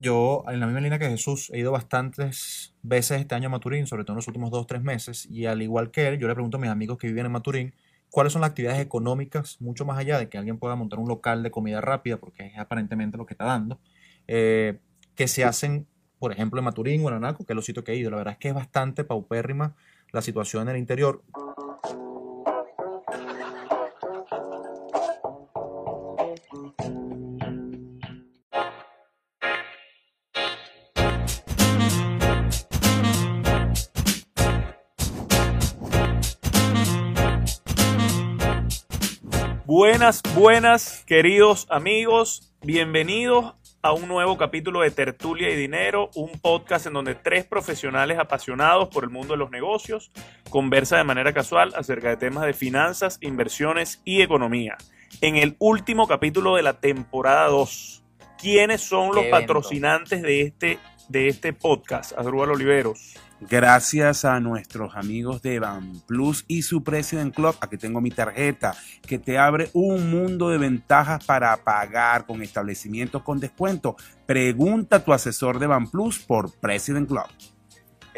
Yo, en la misma línea que Jesús, he ido bastantes veces este año a Maturín, sobre todo en los últimos dos o tres meses, y al igual que él, yo le pregunto a mis amigos que viven en Maturín, cuáles son las actividades económicas, mucho más allá de que alguien pueda montar un local de comida rápida, porque es aparentemente lo que está dando, eh, que se hacen, por ejemplo, en Maturín o en Anaco, que es los sitios que he ido. La verdad es que es bastante paupérrima la situación en el interior. Buenas, buenas, queridos amigos, bienvenidos a un nuevo capítulo de Tertulia y Dinero, un podcast en donde tres profesionales apasionados por el mundo de los negocios conversan de manera casual acerca de temas de finanzas, inversiones y economía. En el último capítulo de la temporada 2, ¿quiénes son los evento. patrocinantes de este, de este podcast? Adrúbal Oliveros. Gracias a nuestros amigos de Van Plus y su President Club, aquí tengo mi tarjeta, que te abre un mundo de ventajas para pagar con establecimientos con descuento. Pregunta a tu asesor de Van Plus por President Club.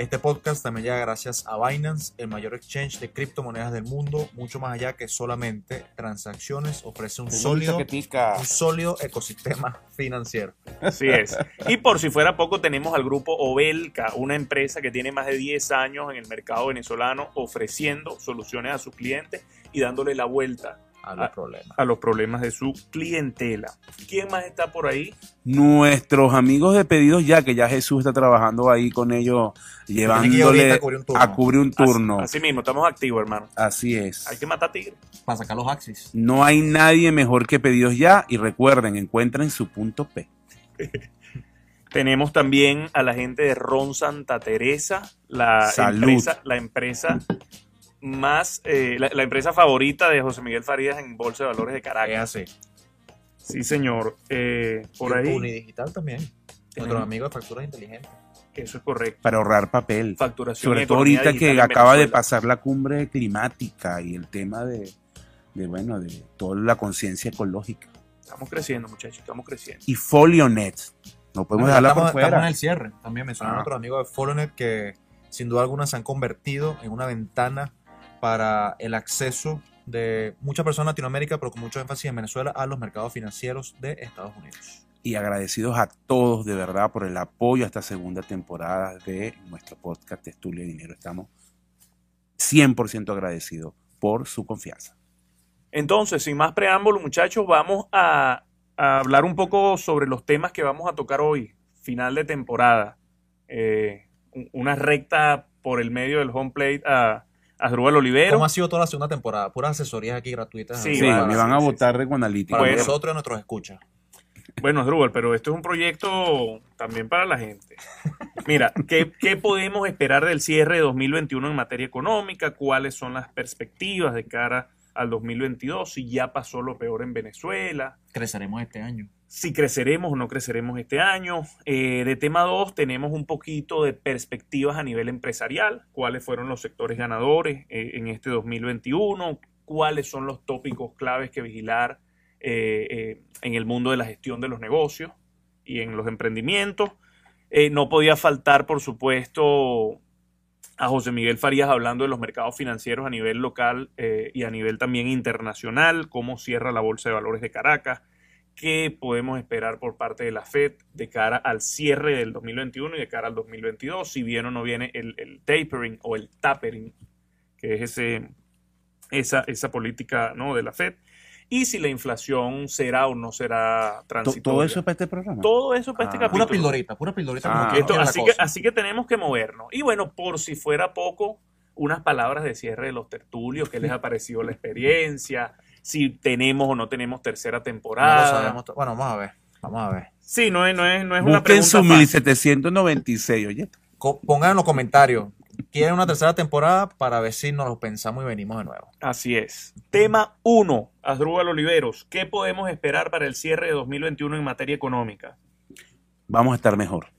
Este podcast también llega gracias a Binance, el mayor exchange de criptomonedas del mundo, mucho más allá que solamente transacciones, ofrece un sólido, un sólido ecosistema financiero. Así es. Y por si fuera poco, tenemos al grupo Obelca, una empresa que tiene más de 10 años en el mercado venezolano ofreciendo soluciones a sus clientes y dándole la vuelta A los problemas. a los problemas de su clientela. ¿Quién más está por ahí? Nuestros amigos de pedidos ya, que ya Jesús está trabajando ahí con ellos, llevándole a cubrir un turno. a cubrir un turno. Así, así mismo, estamos activos, hermano. Así es. Hay que matar tigre. Para sacar los axis. No hay nadie mejor que pedidos ya y recuerden, encuentren su punto P. Tenemos también a la gente de Ron Santa Teresa, la Salud. empresa, la empresa más, eh, la, la empresa favorita de José Miguel Farías en Bolsa de Valores de Es Caracas. así. Sí, señor. Eh, por Y ahí, Unidigital también. Nuestros amigos de facturas inteligentes. eso es correcto. Para ahorrar papel. Facturación. Sobre todo ahorita que acaba de pasar la cumbre climática y el tema de, de, bueno, de toda la conciencia ecológica. Estamos creciendo, muchachos, estamos creciendo. Y Folionet. No podemos Bueno, dejarla estamos, por estamos en fuera. el cierre. También mencionaron Ah. otros amigos de Folonet que sin duda alguna se han convertido en una ventana para el acceso de muchas personas en Latinoamérica, pero con mucho énfasis en Venezuela, a los mercados financieros de Estados Unidos. Y agradecidos a todos de verdad por el apoyo a esta segunda temporada de nuestro podcast Testulia y Dinero. Estamos 100% agradecidos por su confianza. Entonces, sin más preámbulo, muchachos, vamos a, a hablar un poco sobre los temas que vamos a tocar hoy, final de temporada. Eh, un- una recta por el medio del home plate a, a Asdrúbal Olivero. ¿Cómo ha sido toda la segunda temporada? Puras asesorías aquí gratuitas. Sí, Sí, me van a votar de Guanalítica. para Bueno. nosotros y nuestros escuchas. Bueno, Asdrúbal, pero esto es un proyecto también para la gente. Mira, ¿qué, qué podemos esperar del cierre de 2021 en materia económica? ¿Cuáles son las perspectivas de cara al 2022? Si ya pasó lo peor en Venezuela. Creceremos este año. si creceremos o no creceremos este año. Eh, de tema 2 tenemos un poquito de perspectivas a nivel empresarial, cuáles fueron los sectores ganadores eh, en este 2021, cuáles son los tópicos claves que vigilar eh, en el mundo de la gestión de los negocios y en los emprendimientos. No podía faltar, por supuesto, a José Miguel Farías hablando de los mercados financieros a nivel local eh, y a nivel también internacional, cómo cierra la Bolsa de Valores de Caracas, qué podemos esperar por parte de la Fed de cara al cierre del 2021 y de cara al 2022, si viene o no viene el, el tapering o el tapering, que es ese, esa, esa política ¿no? de la Fed, y si la inflación será o no será To- transitoria. ¿Todo eso para este programa? Todo eso para este Ah. capítulo. Pura pildorita, pura pildorita. Ah, como que Esto- es la así, que, así que tenemos que movernos. Y bueno, por si fuera poco, unas palabras de cierre de los tertulios, qué les ha parecido la experiencia, si tenemos o no tenemos tercera No lo temporada. sabemos to- Bueno, vamos a ver. Vamos a ver. Sí, no es, no es, no es una Busquen pregunta su fácil. 1796, oye. Pongan en los comentarios. ¿Quieren una tercera temporada? Para ver si nos lo pensamos y venimos de nuevo. Así es. Tema 1, Asdrúbal Oliveros. ¿Qué podemos esperar para el cierre de 2021 en materia económica? Vamos a estar mejor.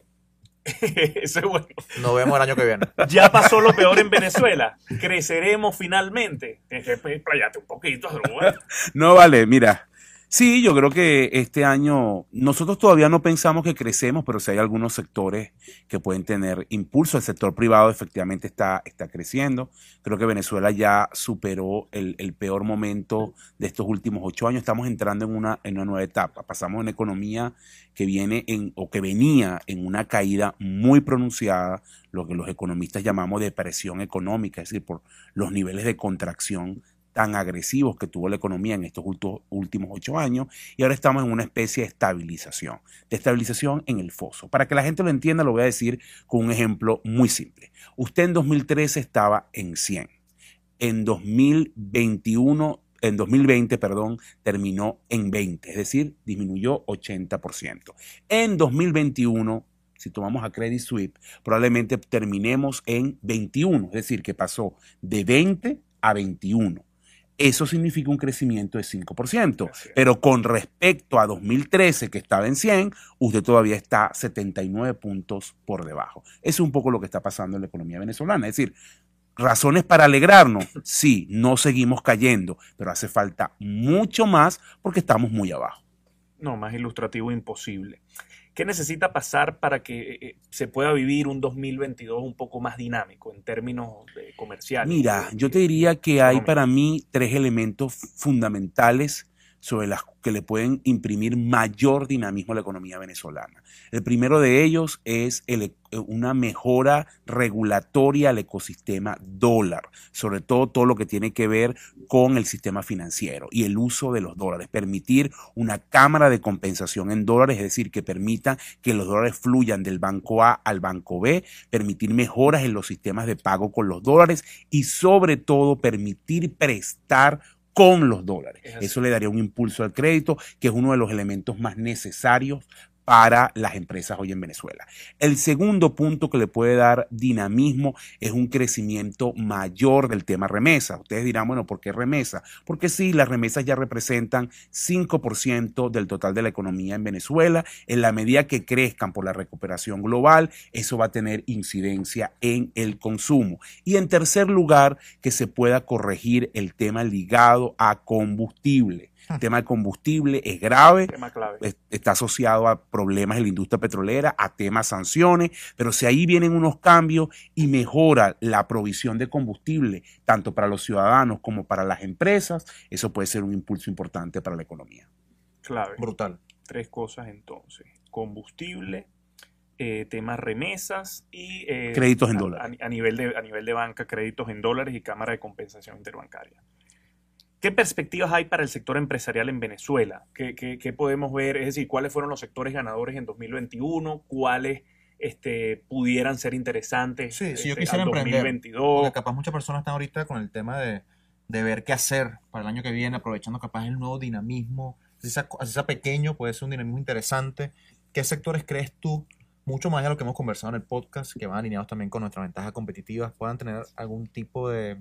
Eso es bueno. Nos vemos el año que viene. Ya pasó lo peor en Venezuela. Creceremos finalmente. Tienes que explayarte un poquito, Asdrúbal. No vale, mira. Sí, yo creo que este año nosotros todavía no pensamos que crecemos, pero sí hay algunos sectores que pueden tener impulso. El sector privado efectivamente está, está creciendo. Creo que Venezuela ya superó el, el peor momento de estos últimos ocho años. Estamos entrando en una, en una nueva etapa. Pasamos de una economía que viene en, o que venía en una caída muy pronunciada, lo que los economistas llamamos depresión económica, es decir, por los niveles de contracción tan agresivos que tuvo la economía en estos últimos ocho años y ahora estamos en una especie de estabilización, de estabilización en el foso. Para que la gente lo entienda, lo voy a decir con un ejemplo muy simple. Usted en 2013 estaba en 100. En 2021, en 2020, perdón, terminó en 20, es decir, disminuyó 80%. En 2021, si tomamos a Credit Suisse, probablemente terminemos en 21, es decir, que pasó de 20 a 21 eso significa un crecimiento de 5%. Pero con respecto a 2013, que estaba en 100, usted todavía está 79 puntos por debajo. Eso es un poco lo que está pasando en la economía venezolana. Es decir, razones para alegrarnos, sí, no seguimos cayendo, pero hace falta mucho más porque estamos muy abajo. No, más ilustrativo imposible. ¿Qué necesita pasar para que eh, eh, se pueda vivir un 2022 un poco más dinámico en términos comerciales? Mira, yo te diría que hay para mí tres elementos fundamentales sobre las que le pueden imprimir mayor dinamismo a la economía venezolana. El primero de ellos es e, una mejora regulatoria al ecosistema dólar, sobre todo todo lo que tiene que ver con el sistema financiero y el uso de los dólares, permitir una cámara de compensación en dólares, es decir, que permita que los dólares fluyan del banco A al banco B, permitir mejoras en los sistemas de pago con los dólares y sobre todo permitir prestar con los dólares. Eso le daría un impulso al crédito, que es uno de los elementos más necesarios para las empresas hoy en Venezuela. El segundo punto que le puede dar dinamismo es un crecimiento mayor del tema remesa. Ustedes dirán, bueno, ¿por qué remesa? Porque sí, las remesas ya representan 5% del total de la economía en Venezuela. En la medida que crezcan por la recuperación global, eso va a tener incidencia en el consumo. Y en tercer lugar, que se pueda corregir el tema ligado a combustible. El tema de combustible es grave, está asociado a problemas en la industria petrolera, a temas sanciones, pero si ahí vienen unos cambios y mejora la provisión de combustible, tanto para los ciudadanos como para las empresas, eso puede ser un impulso importante para la economía. Clave. Brutal. Tres cosas entonces. Combustible, eh, temas remesas y... Eh, créditos en dólares. A, nivel de, a nivel de banca, créditos en dólares y cámara de compensación interbancaria. ¿Qué perspectivas hay para el sector empresarial en Venezuela? ¿Qué, podemos ver? Es decir, ¿cuáles fueron los sectores ganadores en 2021? ¿Cuáles este, pudieran ser interesantes sí, si yo este, quisiera 2022? capaz muchas personas están ahorita con el tema de, ver qué hacer para el año que viene, aprovechando capaz el nuevo dinamismo. Si sea, sea pequeño, puede ser un dinamismo interesante. ¿Qué sectores crees tú, mucho más de lo que hemos conversado en el podcast, que van alineados también con nuestras ventajas competitivas, puedan tener algún tipo de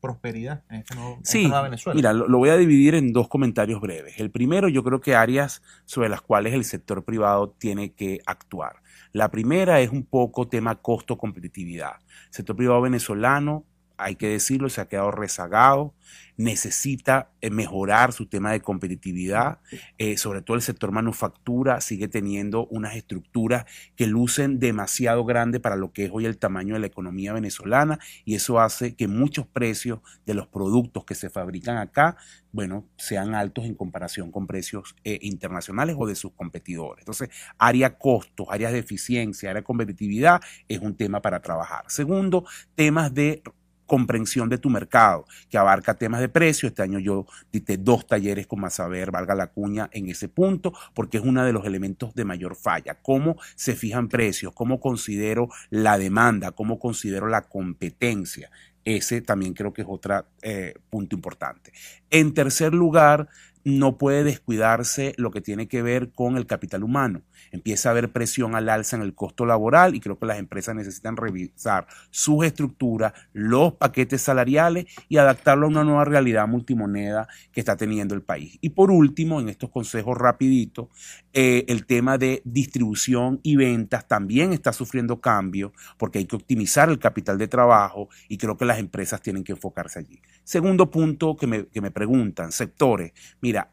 prosperidad en este nuevo, sí, Venezuela. Mira, lo, voy a dividir en dos comentarios breves. El primero, yo creo que áreas sobre las cuales el sector privado tiene que actuar. La primera es un poco tema costo-competitividad. El sector privado venezolano, hay que decirlo, se ha quedado rezagado necesita eh, mejorar su tema de competitividad, eh, sobre todo el sector manufactura sigue teniendo unas estructuras que lucen demasiado grande para lo que es hoy el tamaño de la economía venezolana y eso hace que muchos precios de los productos que se fabrican acá, bueno, sean altos en comparación con precios eh, internacionales o de sus competidores. Entonces, área costos, áreas de eficiencia, área de competitividad es un tema para trabajar. Segundo, temas de comprensión de tu mercado, que abarca temas de precio. Este año yo diste dos talleres con más saber, valga la cuña, en ese punto, porque es uno de los elementos de mayor falla. ¿Cómo se fijan precios? ¿Cómo considero la demanda? ¿Cómo considero la competencia? Ese también creo que es otro eh, punto importante. En tercer lugar, no puede descuidarse lo que tiene que ver con el capital humano. Empieza a haber presión al alza en el costo laboral y creo que las empresas necesitan revisar sus estructuras, los paquetes salariales y adaptarlo a una nueva realidad multimoneda que está teniendo el país. Y por último, en estos consejos rapiditos, eh, el tema de distribución y ventas también está sufriendo cambios porque hay que optimizar el capital de trabajo y creo que las empresas tienen que enfocarse allí. Segundo punto que me, que me preguntan, sectores.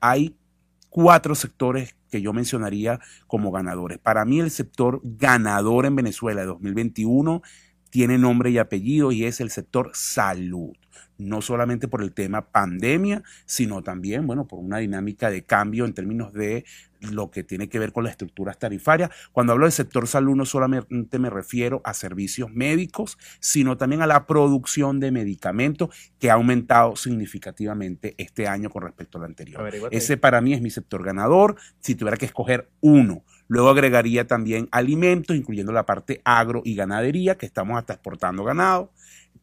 Hay cuatro sectores que yo mencionaría como ganadores. Para mí el sector ganador en Venezuela de 2021 tiene nombre y apellido y es el sector salud no solamente por el tema pandemia, sino también, bueno, por una dinámica de cambio en términos de lo que tiene que ver con las estructuras tarifarias. Cuando hablo del sector salud, no solamente me refiero a servicios médicos, sino también a la producción de medicamentos que ha aumentado significativamente este año con respecto al anterior. Ese para mí es mi sector ganador, si tuviera que escoger uno. Luego agregaría también alimentos, incluyendo la parte agro y ganadería, que estamos hasta exportando ganado.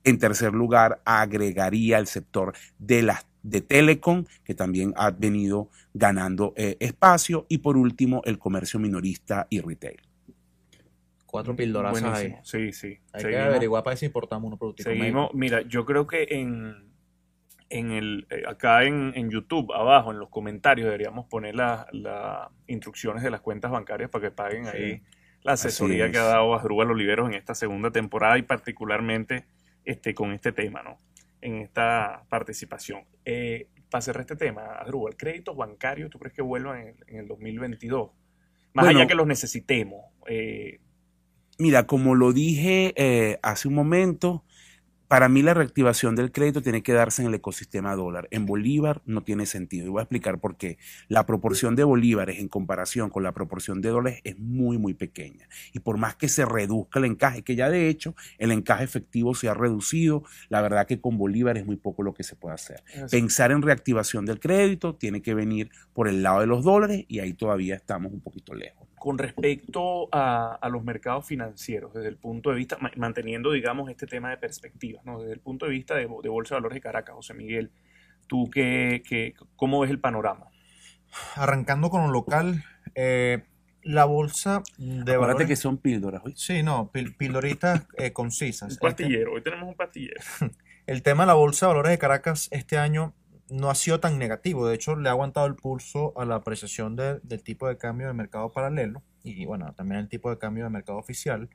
En tercer lugar, agregaría el sector de las de Telecom, que también ha venido ganando eh, espacio. Y por último, el comercio minorista y retail. Cuatro píldoras ahí. Sí, sí. Hay que averiguar para ver si importamos uno productivo. Seguimos. Mira, yo creo que en, en el, eh, acá en, en, YouTube, abajo, en los comentarios, deberíamos poner las instrucciones de las cuentas bancarias para que paguen ahí la asesoría que ha dado Asdrúbal Oliveros en esta segunda temporada y particularmente este, con este tema, ¿no? En esta participación. Eh, para cerrar este tema, Adrúbal, ¿créditos bancarios tú crees que vuelvan en, el 2022? Más allá que los necesitemos. Eh, mira, como lo dije eh, hace un momento, para mí la reactivación del crédito tiene que darse en el ecosistema dólar. En Bolívar no tiene sentido. Y voy a explicar por qué. La proporción de bolívares en comparación con la proporción de dólares es muy, muy pequeña. Y por más que se reduzca el encaje, que ya de hecho el encaje efectivo se ha reducido, la verdad que con bolívar es muy poco lo que se puede hacer. Pensar en reactivación del crédito tiene que venir por el lado de los dólares y ahí todavía estamos un poquito lejos con respecto a, los mercados financieros, desde el punto de vista, manteniendo, digamos, este tema de perspectivas, ¿no? desde el punto de vista de, Bolsa de Valores de Caracas, José Miguel, ¿tú qué, qué, cómo ves el panorama? Arrancando con lo local, eh, la bolsa de valores... que son píldoras hoy. Sí, no, píldoritas eh, concisas. Un pastillero, hoy tenemos un pastillero. el tema de la bolsa de valores de Caracas este año no ha sido tan negativo. De hecho, le ha aguantado el pulso a la apreciación del tipo de cambio de mercado paralelo y, bueno, también el tipo de cambio de mercado oficial.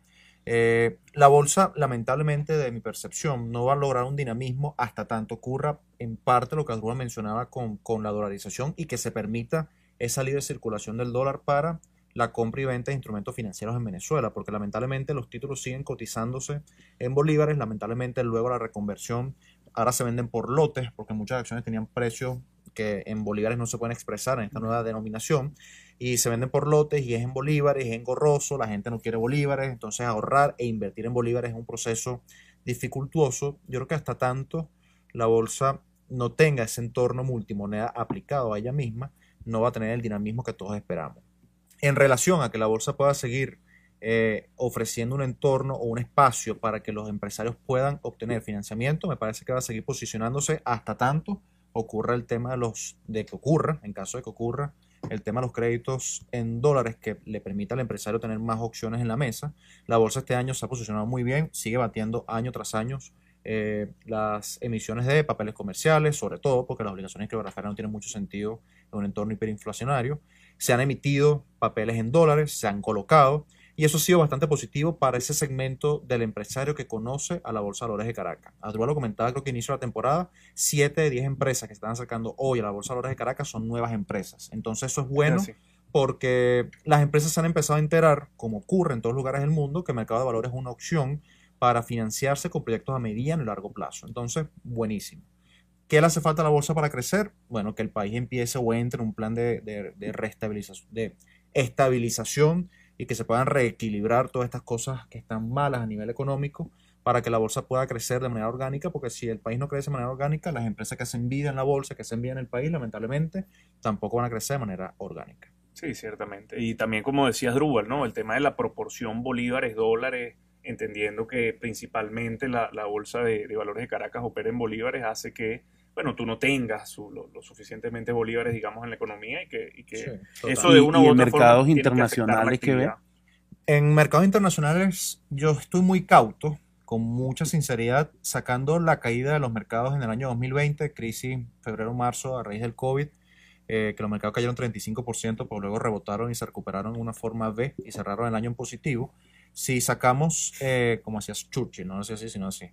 Eh, la bolsa, lamentablemente, de mi percepción, no va a lograr un dinamismo hasta tanto ocurra en parte lo que Adrúa mencionaba con, con la dolarización y que se permita esa libre circulación del dólar para la compra y venta de instrumentos financieros en Venezuela, porque lamentablemente los títulos siguen cotizándose en bolívares, lamentablemente luego la reconversión ahora se venden por lotes, porque muchas acciones tenían precios que en bolívares no se pueden expresar en esta nueva denominación, y se venden por lotes y es en bolívares, es engorroso, la gente no quiere bolívares, entonces ahorrar e invertir en bolívares es un proceso dificultuoso. Yo creo que hasta tanto la bolsa no tenga ese entorno multimoneda aplicado a ella misma, no va a tener el dinamismo que todos esperamos. En relación a que la bolsa pueda seguir eh, ofreciendo un entorno o un espacio para que los empresarios puedan obtener financiamiento, me parece que va a seguir posicionándose hasta tanto ocurra el tema de los, de que ocurra, en caso de que ocurra, el tema de los créditos en dólares que le permita al empresario tener más opciones en la mesa. La bolsa este año se ha posicionado muy bien, sigue batiendo año tras año eh, las emisiones de papeles comerciales, sobre todo porque las obligaciones criptográficas no tienen mucho sentido en un entorno hiperinflacionario. Se han emitido papeles en dólares, se han colocado y eso ha sido bastante positivo para ese segmento del empresario que conoce a la Bolsa de Valores de Caracas. Adrúa lo comentaba, creo que inicio de la temporada, 7 de 10 empresas que están sacando hoy a la Bolsa de Valores de Caracas son nuevas empresas. Entonces eso es bueno porque las empresas se han empezado a enterar, como ocurre en todos lugares del mundo, que el mercado de valores es una opción para financiarse con proyectos a mediano y largo plazo. Entonces, buenísimo. ¿Qué le hace falta a la bolsa para crecer? Bueno, que el país empiece o entre en un plan de, de, de, de estabilización y que se puedan reequilibrar todas estas cosas que están malas a nivel económico para que la bolsa pueda crecer de manera orgánica, porque si el país no crece de manera orgánica, las empresas que hacen vida en la bolsa, que hacen vida en el país, lamentablemente, tampoco van a crecer de manera orgánica. Sí, ciertamente. Y también, como decías, Drubal, ¿no? El tema de la proporción bolívares-dólares, entendiendo que principalmente la, bolsa de, de valores de Caracas opera en bolívares, hace que bueno, tú no tengas lo, suficientemente bolívares, digamos, en la economía y que, eso de una u otra mercados internacionales que, ve? En mercados internacionales yo estoy muy cauto, con mucha sinceridad, sacando la caída de los mercados en el año 2020, crisis febrero-marzo a raíz del COVID, eh, que los mercados cayeron 35%, pero luego rebotaron y se recuperaron en una forma B y cerraron el año en positivo. Si sacamos, eh, como hacía Churchill, no sé si sino así,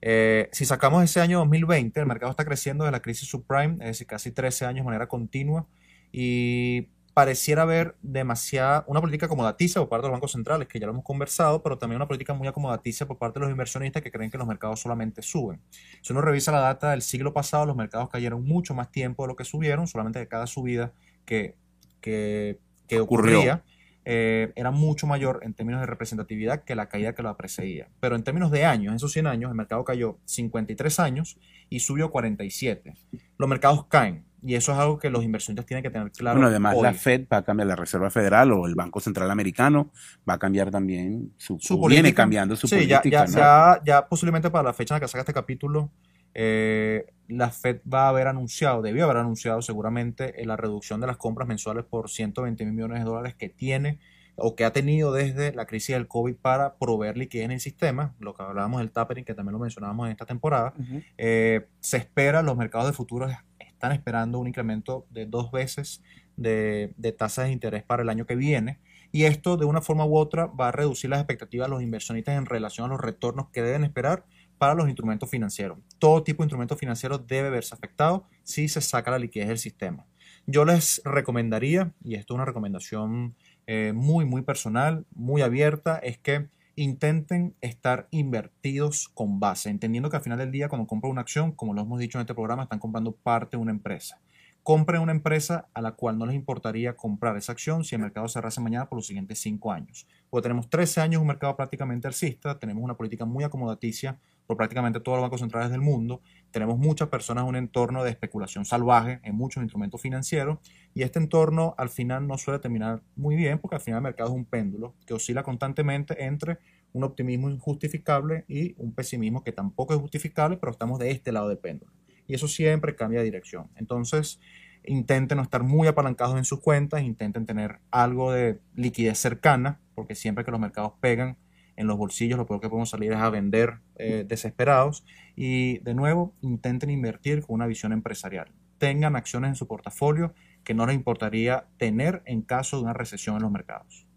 eh, si sacamos ese año 2020, el mercado está creciendo de la crisis subprime, es decir, casi 13 años de manera continua, y pareciera haber demasiada, una política acomodaticia por parte de los bancos centrales, que ya lo hemos conversado, pero también una política muy acomodaticia por parte de los inversionistas que creen que los mercados solamente suben. Si uno revisa la data del siglo pasado, los mercados cayeron mucho más tiempo de lo que subieron, solamente de cada subida que, que, que ocurría. Eh, era mucho mayor en términos de representatividad que la caída que la precedía. Pero en términos de años, en esos 100 años, el mercado cayó 53 años y subió 47. Los mercados caen y eso es algo que los inversionistas tienen que tener claro. Bueno, además la Fed va a cambiar, la Reserva Federal o el Banco Central Americano va a cambiar también su, su política. Viene cambiando su sí, política. Ya, ¿no? ya, ya, posiblemente para la fecha en la que saca este capítulo, eh, la Fed va a haber anunciado, debió haber anunciado seguramente la reducción de las compras mensuales por 120 mil millones de dólares que tiene o que ha tenido desde la crisis del COVID para proveer liquidez en el sistema, lo que hablábamos del tapering, que también lo mencionábamos en esta temporada, uh -huh. eh, se espera, los mercados de futuros están esperando un incremento de dos veces de, de, tasas de interés para el año que viene. Y esto, de una forma u otra, va a reducir las expectativas de los inversionistas en relación a los retornos que deben esperar para los instrumentos financieros. Todo tipo de instrumentos financieros debe verse afectado si se saca la liquidez del sistema. Yo les recomendaría, y esto es una recomendación eh, muy, muy personal, muy abierta, es que intenten estar invertidos con base, entendiendo que al final del día cuando compran una acción, como lo hemos dicho en este programa, están comprando parte de una empresa. Compren una empresa a la cual no les importaría comprar esa acción si el mercado cerrase mañana por los siguientes 5 años. Porque tenemos 13 años un mercado prácticamente alcista, tenemos una política muy acomodaticia por prácticamente todos los bancos centrales del mundo, tenemos muchas personas en un entorno de especulación salvaje en muchos instrumentos financieros y este entorno al final no suele terminar muy bien porque al final el mercado es un péndulo que oscila constantemente entre un optimismo injustificable y un pesimismo que tampoco es justificable, pero estamos de este lado del péndulo. Y eso siempre cambia de dirección. Entonces, intenten no estar muy apalancados en sus cuentas, intenten tener algo de liquidez cercana, porque siempre que los mercados pegan en los bolsillos, lo peor que podemos salir es a vender eh, desesperados. Y de nuevo, intenten invertir con una visión empresarial. Tengan acciones en su portafolio que no les importaría tener en caso de una recesión en los mercados.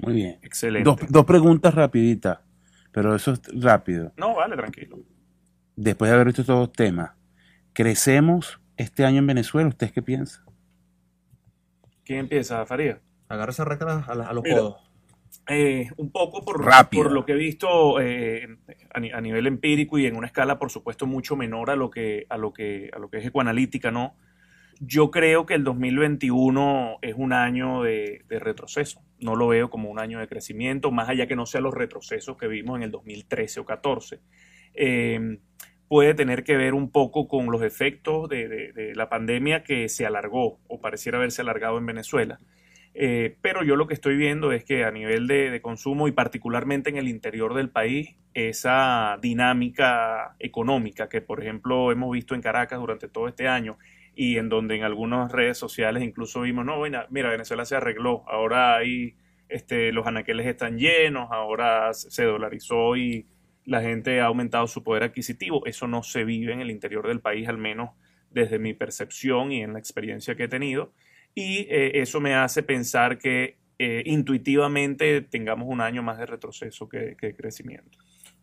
Muy bien. Excelente. Dos, dos preguntas rapiditas, pero eso es rápido. No, vale, tranquilo. Después de haber visto estos dos temas, ¿crecemos este año en Venezuela? ¿Ustedes qué piensan? ¿Quién empieza, Faría? Agarra esa recta a, a los Mira, codos. Eh, un poco por, Rápido. por lo que he visto eh, a, ni- a nivel empírico y en una escala, por supuesto, mucho menor a lo que, a lo que, a lo que es ecoanalítica, ¿no? Yo creo que el 2021 es un año de, de retroceso. No lo veo como un año de crecimiento, más allá que no sea los retrocesos que vimos en el 2013 o 14. Eh, puede tener que ver un poco con los efectos de, de- de la pandemia que se alargó o pareciera haberse alargado en Venezuela. Eh, pero yo lo que estoy viendo es que a nivel de, consumo y particularmente en el interior del país, esa dinámica económica que, por ejemplo, hemos visto en Caracas durante todo este año y en donde en algunas redes sociales incluso vimos, no, mira, Venezuela se arregló, ahora hay, este, los anaqueles están llenos, ahora se dolarizó y la gente ha aumentado su poder adquisitivo. Eso no se vive en el interior del país, al menos desde mi percepción y en la experiencia que he tenido. Y eh, eso me hace pensar que eh, intuitivamente tengamos un año más de retroceso que, que de crecimiento.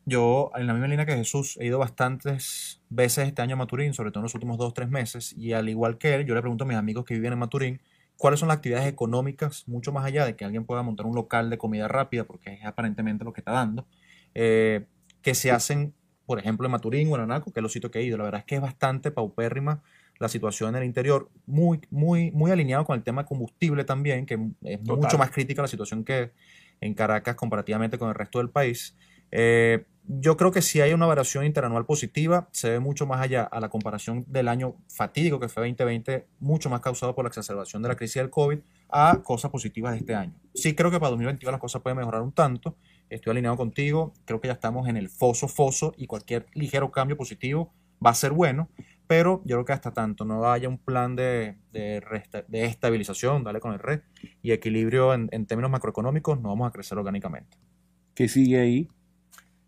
Yo, en la misma línea que Jesús, he ido bastantes veces este año a Maturín, sobre todo en los últimos dos o tres meses, y al igual que él, yo le pregunto a mis amigos que viven en Maturín, cuáles son las actividades económicas, mucho más allá de que alguien pueda montar un local de comida rápida, porque es aparentemente lo que está dando, eh, que se hacen, por ejemplo, en Maturín o en Anaco, que es los sitios que he ido. La verdad es que es bastante paupérrima la situación en el interior, muy, muy, muy alineado con el tema de combustible también, que es Total. mucho más crítica la situación que en Caracas comparativamente con el resto del país. Eh, yo creo que si hay una variación interanual positiva, se ve mucho más allá a la comparación del año fatídico que fue 2020, mucho más causado por la exacerbación de la crisis del COVID, a cosas positivas de este año. Sí creo que para 2022 las cosas pueden mejorar un tanto, estoy alineado contigo, creo que ya estamos en el foso foso y cualquier ligero cambio positivo va a ser bueno, pero yo creo que hasta tanto no haya un plan de, de, resta- de estabilización, dale con el red, y equilibrio en, en términos macroeconómicos, no vamos a crecer orgánicamente. ¿Qué sigue ahí?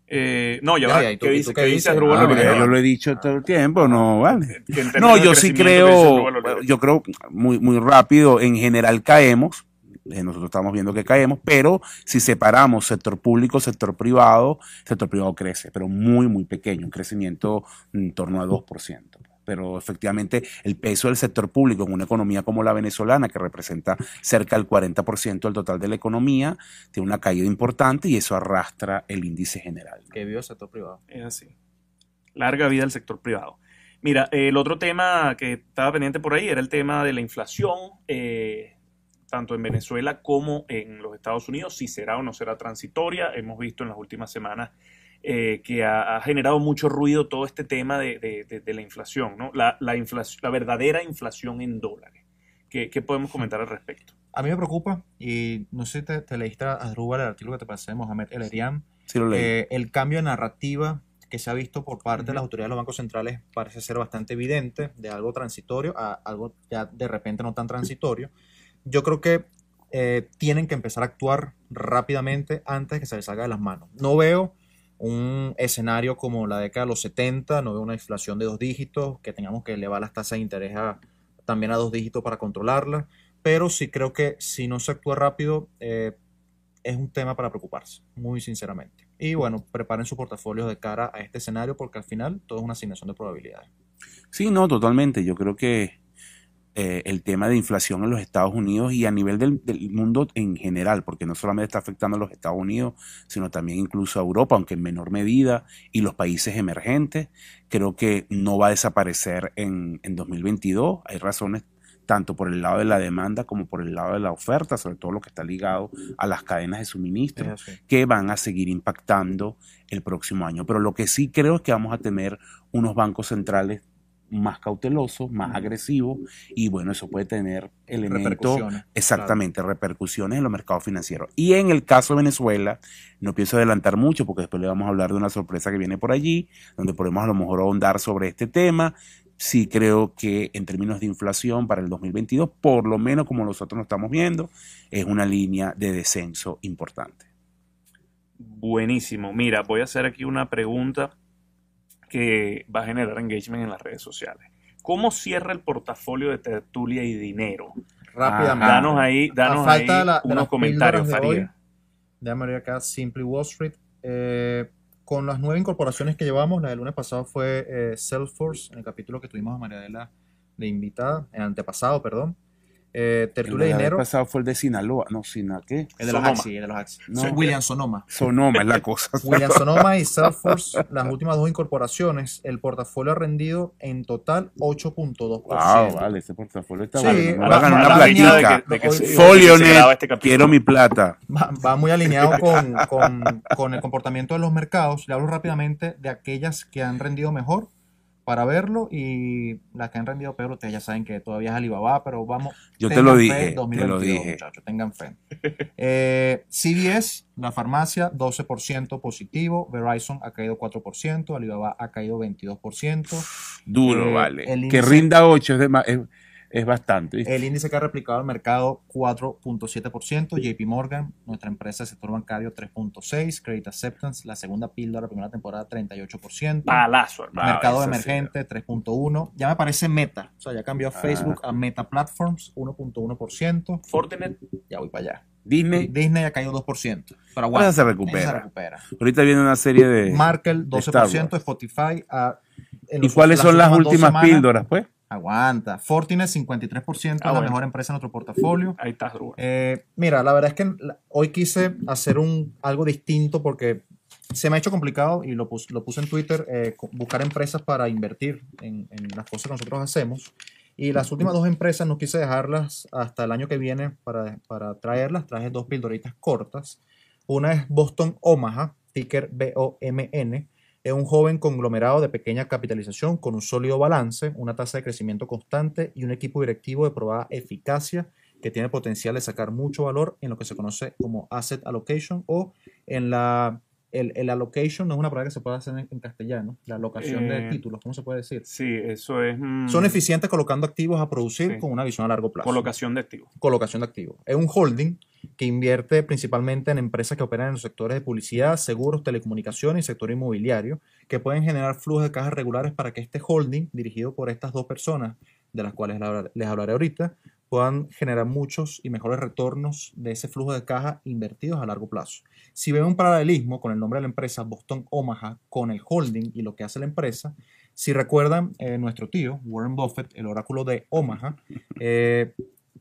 Eh, no, ya Ya, va. ya, ¿y tú- ¿Qué y dice, tú qué qué dice dices? Rubén Ah, yo lo he dicho todo el tiempo, no, vale. No, yo sí crecimiento, ¿qué dice creo, yo creo muy, muy rápido, en general caemos, eh, nosotros estamos viendo que caemos, pero si separamos sector público, sector privado, sector privado crece, pero muy, muy pequeño, un crecimiento en torno a 2%. Pero efectivamente el peso del sector público en una economía como la venezolana, que representa cerca del 40% del total de la economía, tiene una caída importante y eso arrastra el índice general. Que vive el sector privado. Es así. Larga vida del sector privado. Mira, el otro tema que estaba pendiente por ahí era el tema de la inflación, eh, tanto en Venezuela como en los Estados Unidos, si será o no será transitoria. Hemos visto en las últimas semanas eh, que ha, generado mucho ruido todo este tema de, la inflación, ¿no? La, inflación, la verdadera inflación en dólares. ¿Qué, podemos comentar al respecto? A mí me preocupa, y no sé si te, leíste a el artículo que te pasé de Mohamed El Erian, sí, lo leí. Eh, el cambio de narrativa que se ha visto por parte de las autoridades de los bancos centrales parece ser bastante evidente, de algo transitorio a algo ya de repente no tan transitorio. Yo creo que eh, tienen que empezar a actuar rápidamente antes de que se les salga de las manos. No veo un escenario como la década de los 70, no veo una inflación de dos dígitos, que tengamos que elevar las tasas de interés también a dos dígitos para controlarla, pero sí creo que si no se actúa rápido eh, es un tema para preocuparse, muy sinceramente. Y bueno, preparen su portafolio de cara a este escenario porque al final todo es una asignación de probabilidades. Sí, no, totalmente. Yo creo que eh, el tema de inflación en los Estados Unidos y a nivel del, mundo en general, porque no solamente está afectando a los Estados Unidos, sino también incluso a Europa, aunque en menor medida, y los países emergentes, creo que no va a desaparecer en, en 2022. Hay razones tanto por el lado de la demanda como por el lado de la oferta, sobre todo lo que está ligado a las cadenas de suministro, que van a seguir impactando el próximo año. Pero lo que sí creo es que vamos a tener unos bancos centrales más cauteloso, más agresivo y bueno, eso puede tener elementos, exactamente, repercusiones en los mercados financieros. Y en el caso de Venezuela, no pienso adelantar mucho porque después le vamos a hablar de una sorpresa que viene por allí, donde podemos a lo mejor ahondar sobre este tema. Sí creo que en términos de inflación para el 2022, por lo menos como nosotros lo estamos viendo, es una línea de descenso importante. Buenísimo. Mira, voy a hacer aquí una pregunta que va a generar engagement en las redes sociales. ¿Cómo cierra el portafolio de tertulia y dinero? Rápidamente. danos ahí, danos ahí unos comentarios, Faría. Déjame abrir acá Simply Wall Street. Eh, con las nueve incorporaciones que llevamos, la del lunes pasado fue eh, Salesforce, en el capítulo que tuvimos a María Adela de invitada, el antepasado, perdón. Eh, Tertulia el Dinero. El pasado fue el de Sinaloa, no, Sina, ¿qué? El de los Axis, el de los Axis. No, William Sonoma. Sonoma es la cosa. William Sonoma y Salesforce, las últimas dos incorporaciones, el portafolio ha rendido en total 8.2%. Wow, vale, ese portafolio está sí, vale. Va, a ganar una platica. De que, Folionet, este quiero mi plata. Va, muy alineado con, con, con el comportamiento de los mercados. Le hablo rápidamente de aquellas que han rendido mejor para verlo y las que han rendido peor, ustedes ya saben que todavía es Alibaba, pero vamos. Yo te lo dije, te lo dije. muchachos, tengan fe. Eh, CBS, la farmacia, 12% positivo, Verizon ha caído 4%, Alibaba ha caído 22%. Duro, eh, vale. que rinda 8 es, de más, es bastante. El índice que ha replicado el mercado 4.7%, JP Morgan, nuestra empresa del sector bancario 3.6%, Credit Acceptance, la segunda píldora, la primera temporada 38%. Palazo, hermano. Mercado emergente 3.1%. Ya me parece Meta, o sea, ya cambió ah. Facebook a Meta Platforms 1.1%. Fortinet. Ya voy para allá. Disney. Disney ha caído 2%. Pero bueno, se recupera. se recupera. Ahorita viene una serie de. Markel 12%, Spotify. A, ¿Y cuáles son las últimas píldoras, pues? Aguanta. Fortinet, 53%, ah, la mejor empresa en nuestro portafolio. Ahí está, eh, Mira, la verdad es que hoy quise hacer un, algo distinto porque se me ha hecho complicado y lo, puse, lo puse en Twitter, eh, buscar empresas para invertir en, las cosas que nosotros hacemos. Y las últimas dos empresas no quise dejarlas hasta el año que viene para, para traerlas. Traje dos pildoritas cortas. Una es Boston Omaha, ticker B-O-M-N es un joven conglomerado de pequeña capitalización con un sólido balance, una tasa de crecimiento constante y un equipo directivo de probada eficacia que tiene potencial de sacar mucho valor en lo que se conoce como asset allocation o en la el, allocation no es una palabra que se puede hacer en, castellano, la alocación de eh, títulos, ¿cómo se puede decir? Sí, eso es... Mm, Son eficientes colocando activos a producir con una visión a largo plazo. Colocación de activos. Colocación de activos. Es un holding que invierte principalmente en empresas que operan en los sectores de publicidad, seguros, telecomunicaciones y sector inmobiliario, que pueden generar flujos de cajas regulares para que este holding, dirigido por estas dos personas, de las cuales les hablaré ahorita, puedan generar muchos y mejores retornos de ese flujo de caja invertidos a largo plazo. Si ven un paralelismo con el nombre de la empresa Boston Omaha con el holding y lo que hace la empresa, Si recuerdan, eh, nuestro tío, Warren Buffett, el oráculo de Omaha, eh,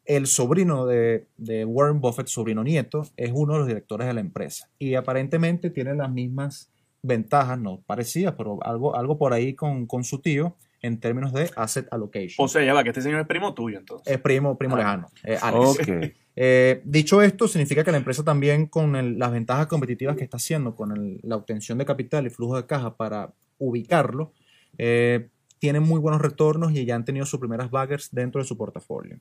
el sobrino de, de Warren Buffett, sobrino nieto, es uno de los directores de la empresa. Y aparentemente tiene las mismas ventajas, no parecidas, pero algo, algo por ahí con, con su tío en términos de asset allocation. O sea, ya va, que este señor es primo tuyo, entonces. es primo, primo Ah. lejano. eh, Alex. Ok. Eh, dicho esto, significa que la empresa también con el- las ventajas competitivas que está haciendo con el- la obtención de capital y flujo de caja para ubicarlo, eh, tiene muy buenos retornos y ya han tenido sus primeras baggers dentro de su portafolio.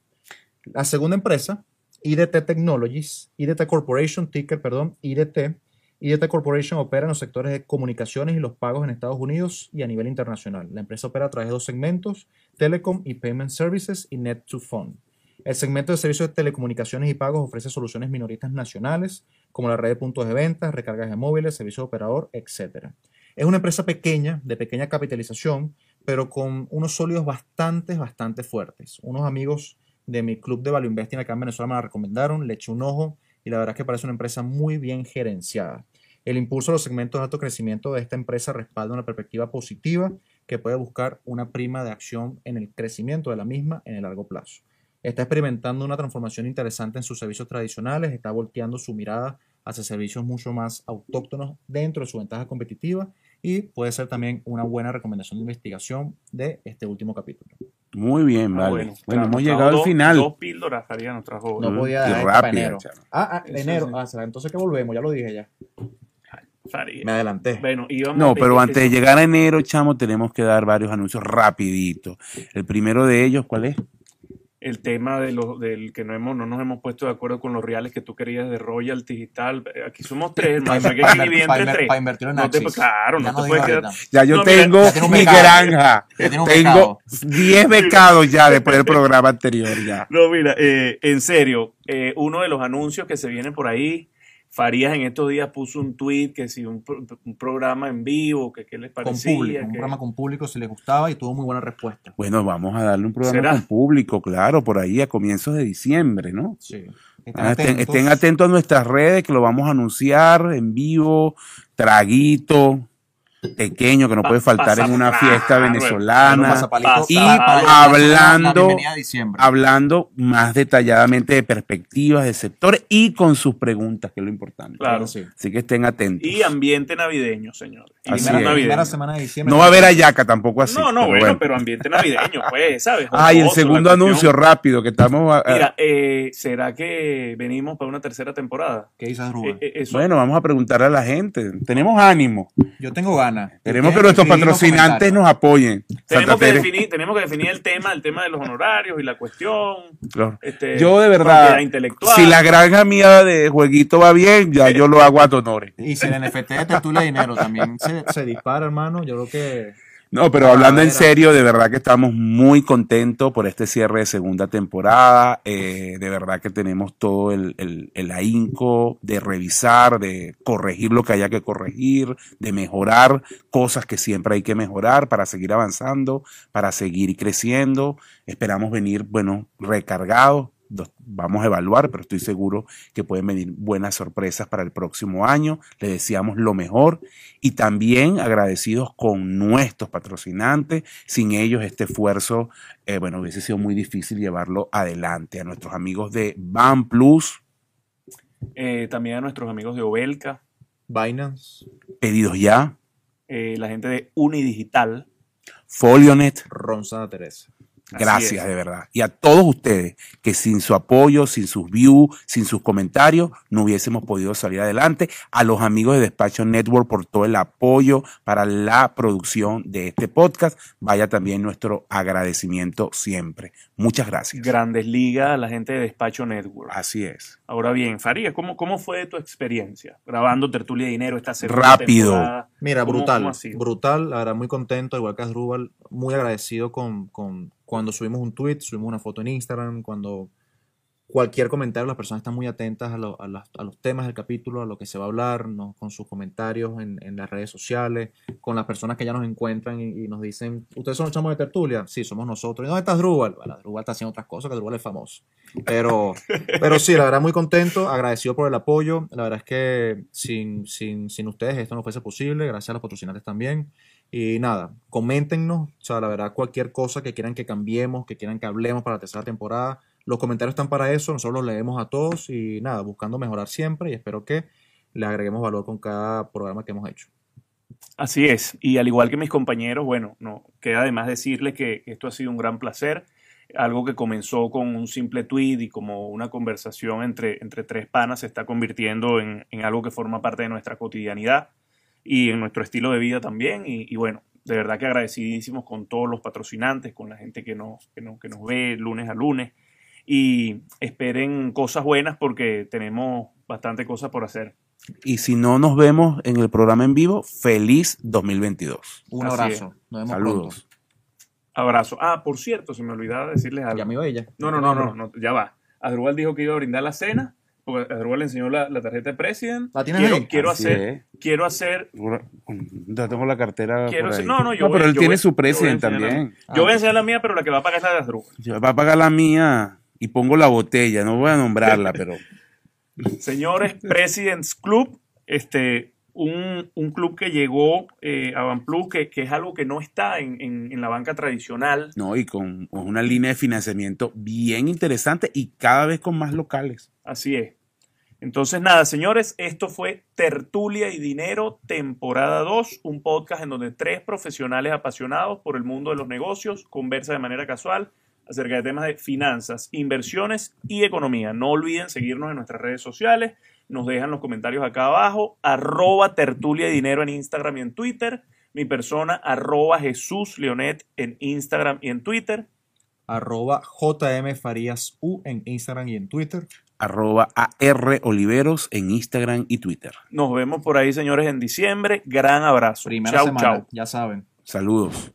La segunda empresa, IDT Technologies, IDT Corporation, ticker, perdón, IDT. IDT Corporation opera en los sectores de comunicaciones y los pagos en Estados Unidos y a nivel internacional. La empresa opera a través de dos segmentos, Telecom y Payment Services y Net to Phone. El segmento de servicios de telecomunicaciones y pagos ofrece soluciones minoristas nacionales, como la red de puntos de venta, recargas de móviles, servicio de operador, etc. Es una empresa pequeña, de pequeña capitalización, pero con unos sólidos bastante, bastante fuertes. Unos amigos de mi club de Value Investing acá en Venezuela me la recomendaron, le eché un ojo y la verdad es que parece una empresa muy bien gerenciada. El impulso de los segmentos de alto crecimiento de esta empresa respalda una perspectiva positiva que puede buscar una prima de acción en el crecimiento de la misma en el largo plazo. Está experimentando una transformación interesante en sus servicios tradicionales, está volteando su mirada hacia servicios mucho más autóctonos dentro de su ventaja competitiva y puede ser también una buena recomendación de investigación de este último capítulo. Muy bien, Ah, vale. Bueno, claro, hemos llegado al dos- final. Dos píldoras, Faría nos trajo. No podía para rápida, enero. Ah, ah, Eso enero. sí. Ah, será entonces que volvemos, ya lo dije ya. Faría. Me adelanté. Bueno, íbamos No, pero antes de llegar a enero, chamo, tenemos que dar varios anuncios rapidito. El primero de ellos, ¿cuál es? El tema de los del que no hemos no nos hemos puesto de acuerdo con los reales que tú querías de royalties y tal. Eh, Aquí somos tres, hermano. Para Hay que dividir entre tres. invertir en No te- claro, Ya no te puedes quedar-. Ya yo No, mira, tengo ya mi becado. granja. Ya tiene un Tengo becado. 10 becados ya después del programa anterior ya. No, mira, eh, en serio, eh, uno de los anuncios que se vienen por ahí, Farías en estos días puso un tweet que si un, pro- un programa en vivo, que qué les Con parecía. un programa con público si les gustaba y tuvo muy buena respuesta. Bueno, vamos a darle un programa ¿Será? con público, claro, por ahí a comienzos de diciembre, ¿no? Sí. Ah, estén, estén atentos a nuestras redes que lo vamos a anunciar en vivo, traguito, pequeño que no puede faltar en una fiesta venezolana. y hablando- hablando más detalladamente de perspectivas de sectores y con sus preguntas, que es lo importante. Claro. sí. Así que estén atentos. Y ambiente navideño, señores. Así Primera, semana de diciembre. No va a haber ayaca tampoco así. No, no, pero bueno, pero ambiente navideño, pues, ¿sabes? Ah, y el segundo anuncio rápido que estamos. a- a- Mira, eh, ¿será que venimos para una tercera temporada? ¿Qué dices, Rubén? Eh, eh, bueno, vamos a preguntarle a la gente. Tenemos ánimo. Yo tengo ganas. Queremos que nuestros patrocinantes nos apoyen. Tenemos, que definir, tenemos que definir el tema, el tema de los honorarios y la cuestión. este, Yo de verdad, si la granja mía de jueguito va bien, ya yo lo hago a donores. Y si el NFT de Tertulia de Dinero también se, se dispara, hermano, yo creo que No, pero Ah, hablando en serio, de verdad que estamos muy contentos por este cierre de segunda temporada. Eh, de verdad que tenemos todo el, el, el ahínco de revisar, de corregir lo que haya que corregir, de mejorar cosas que siempre hay que mejorar para seguir avanzando, para seguir creciendo. Esperamos venir, bueno, recargados. Vamos a evaluar, pero estoy seguro que pueden venir buenas sorpresas para el próximo año. Les deseamos lo mejor y también agradecidos con nuestros patrocinantes. Sin ellos este esfuerzo, eh, bueno, hubiese sido muy difícil llevarlo adelante. A nuestros amigos de Ban Plus, Eh, también a nuestros amigos de Obelca, Binance, pedidos ya, eh, la gente de Unidigital. Folionet, Ron Santa Teresa. Gracias de verdad. Y a todos ustedes que sin su apoyo, sin sus views, sin sus comentarios, no hubiésemos podido salir adelante. A los amigos de Despacho Network por todo el apoyo para la producción de este podcast. Vaya también nuestro agradecimiento siempre. Muchas gracias. Grandes Ligas, a la gente de Despacho Network. Así es. Ahora bien, Faría, ¿cómo, ¿cómo fue tu experiencia grabando Tertulia de Dinero esta segunda Rápido. temporada? Mira, ¿Cómo- brutal, cómo brutal, la verdad muy contento, igual que Asdrúbal, muy agradecido con, con cuando subimos un tweet, subimos una foto en Instagram, cuando cualquier comentario, las personas están muy atentas a, lo- a las- a los temas del capítulo, a lo que se va a hablar, ¿no? con sus comentarios en, en las redes sociales, con las personas que ya nos encuentran y, y nos dicen, ¿ustedes son los chamos de tertulia? Sí, somos nosotros. ¿Y dónde está Asdrúbal? Bueno, Asdrúbal está haciendo otras cosas, que Asdrúbal es famoso. Pero, pero sí, la verdad muy contento, agradecido por el apoyo. La verdad es que sin, sin, sin ustedes esto no fuese posible, gracias a los patrocinantes también. Y nada, coméntenos, o sea, la verdad, cualquier cosa que quieran que cambiemos, que quieran que hablemos para la tercera temporada. Los comentarios están para eso, nosotros los leemos a todos y nada, buscando mejorar siempre y espero que le agreguemos valor con cada programa que hemos hecho. Así es, y al igual que mis compañeros, bueno, no queda además decirles que esto ha sido un gran placer, algo que comenzó con un simple tweet y como una conversación entre, entre tres panas se está convirtiendo en, en algo que forma parte de nuestra cotidianidad y en nuestro estilo de vida también. Y, y, bueno, de verdad que agradecidísimos con todos los patrocinantes, con la gente que nos, que nos, que nos ve lunes a lunes. Y esperen cosas buenas porque tenemos bastante cosas por hacer. Y si no nos vemos en el programa en vivo, feliz 2022. Un Así abrazo. Nos vemos Saludos. pronto. Abrazo. Ah, por cierto, se me olvidaba decirles algo. Ya me iba ella. No, no, no, no, no, ya va. Adrubal dijo que iba a brindar la cena, porque Adrubal le enseñó la, la tarjeta de President. ¿La tienes quiero, ahí? Quiero Así hacer, es. quiero hacer, Ya tengo la cartera. quiero por hacer, ahí. no, no, yo voy- pero él yo tiene voy- su president también. Yo voy a Ah, enseñar la mía, pero la que va a pagar es la de. Ya Va a pagar la mía y pongo la botella. No voy a nombrarla, pero Señores, President's Club, este, un, un club que llegó eh, a Banplus, que, que es algo que no está en, en- en la banca tradicional. no, y con una línea de financiamiento bien interesante y cada vez con más locales. Así es. Entonces, nada, señores, esto fue Tertulia y Dinero, temporada 2, un podcast en donde tres profesionales apasionados por el mundo de los negocios conversan de manera casual acerca de temas de finanzas, inversiones y economía. No olviden seguirnos en nuestras redes sociales, nos dejan los comentarios acá abajo, arroba tertulia y dinero en Instagram y en Twitter, mi persona, arroba Jesús Leonet en Instagram y en Twitter. Arroba JM Farías U en Instagram y en Twitter. Arroba AR Oliveros en Instagram y Twitter. Nos vemos por ahí, señores, en diciembre. Gran abrazo. Primera chau, semana, chau. ya saben. Saludos.